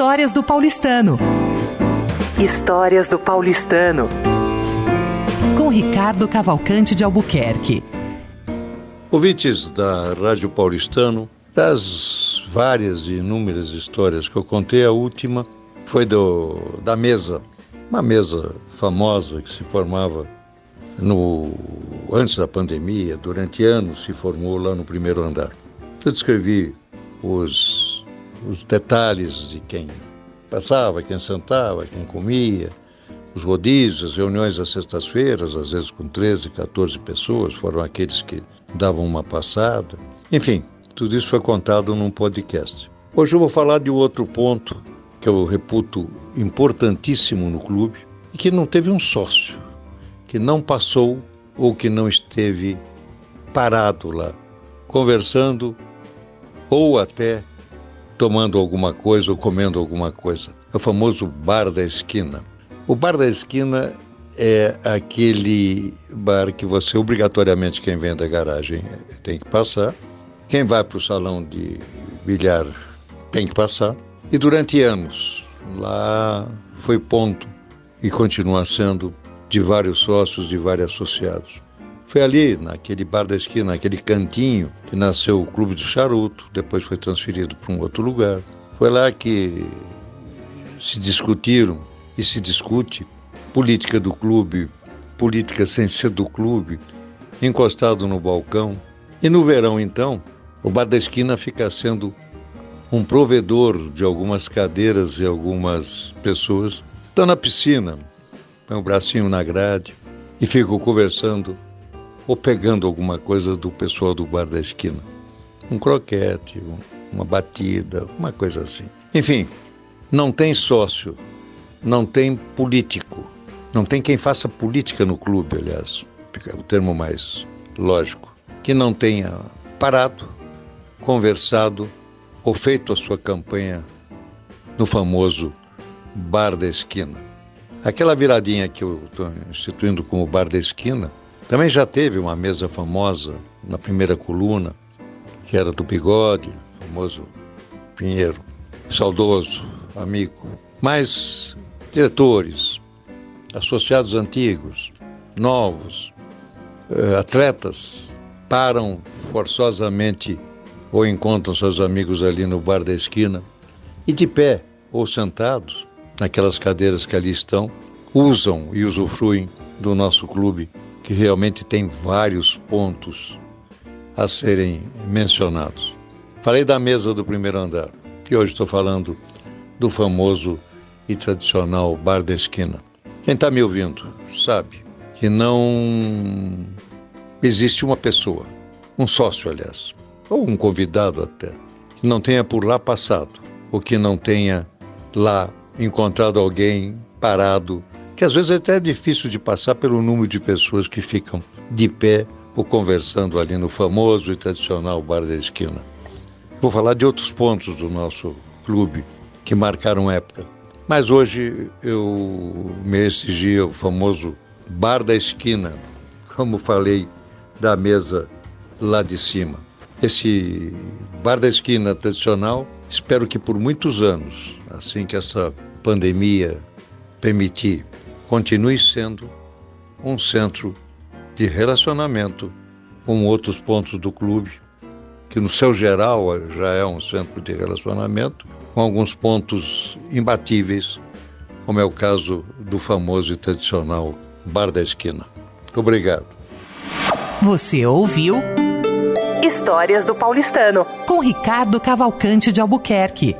Histórias do Paulistano. Histórias do Paulistano. Com Ricardo Cavalcante de Albuquerque. Ouvintes da Rádio Paulistano, das várias e inúmeras histórias que eu contei, a última foi do, da mesa, uma mesa famosa que se formava no antes da pandemia, durante anos se formou lá no primeiro andar. Eu descrevi os, os detalhes de quem passava, quem sentava, quem comia, os rodízios, as reuniões às sextas-feiras, às vezes com 13, 14 pessoas, foram aqueles que davam uma passada. Enfim, tudo isso foi contado num podcast. Hoje eu vou falar de outro ponto que eu reputo importantíssimo no clube e que não teve um sócio, que não passou ou que não esteve parado lá, conversando ou até tomando alguma coisa ou comendo alguma coisa. É o famoso bar da esquina. O bar da esquina é aquele bar que você obrigatoriamente quem vem da garagem tem que passar, quem vai para o salão de bilhar tem que passar. E durante anos lá foi ponto e continua sendo de vários sócios, de vários associados. Foi ali, naquele bar da esquina, naquele cantinho, que nasceu o Clube do Charuto, depois foi transferido para um outro lugar. Foi lá que se discutiram e se discute política do clube, política sem ser do clube, encostado no balcão. E no verão, então, o bar da esquina fica sendo um provedor de algumas cadeiras e algumas pessoas. Estão na piscina, põe o bracinho na grade e fico conversando ou pegando alguma coisa do pessoal do bar da esquina. Um croquete, uma batida, uma coisa assim. Enfim, não tem sócio, não tem político, não tem quem faça política no clube, aliás, o termo mais lógico, que não tenha parado, conversado ou feito a sua campanha no famoso bar da esquina. Aquela viradinha que eu estou instituindo como bar da esquina, também já teve uma mesa famosa na primeira coluna, que era do Bigode, famoso Pinheiro, saudoso amigo. Mas diretores, associados antigos, novos, eh, atletas param forçosamente ou encontram seus amigos ali no bar da esquina e de pé ou sentados naquelas cadeiras que ali estão, usam e usufruem do nosso clube, que realmente tem vários pontos a serem mencionados. Falei da mesa do primeiro andar, e hoje estou falando do famoso e tradicional Bar da Esquina. Quem está me ouvindo sabe que não existe uma pessoa, um sócio, aliás, ou um convidado até, que não tenha por lá passado, ou que não tenha lá encontrado alguém parado, que às vezes até é difícil de passar pelo número de pessoas que ficam de pé ou conversando ali no famoso e tradicional bar da esquina. Vou falar de outros pontos do nosso clube que marcaram época. Mas hoje eu me exigi o famoso bar da esquina, como falei da mesa lá de cima. Esse bar da esquina tradicional, espero que por muitos anos, assim que essa pandemia permitir, continue sendo um centro de relacionamento com outros pontos do clube, que no seu geral já é um centro de relacionamento, com alguns pontos imbatíveis, como é o caso do famoso e tradicional Bar da Esquina. Obrigado. Você ouviu Histórias do Paulistano, com Ricardo Cavalcante de Albuquerque.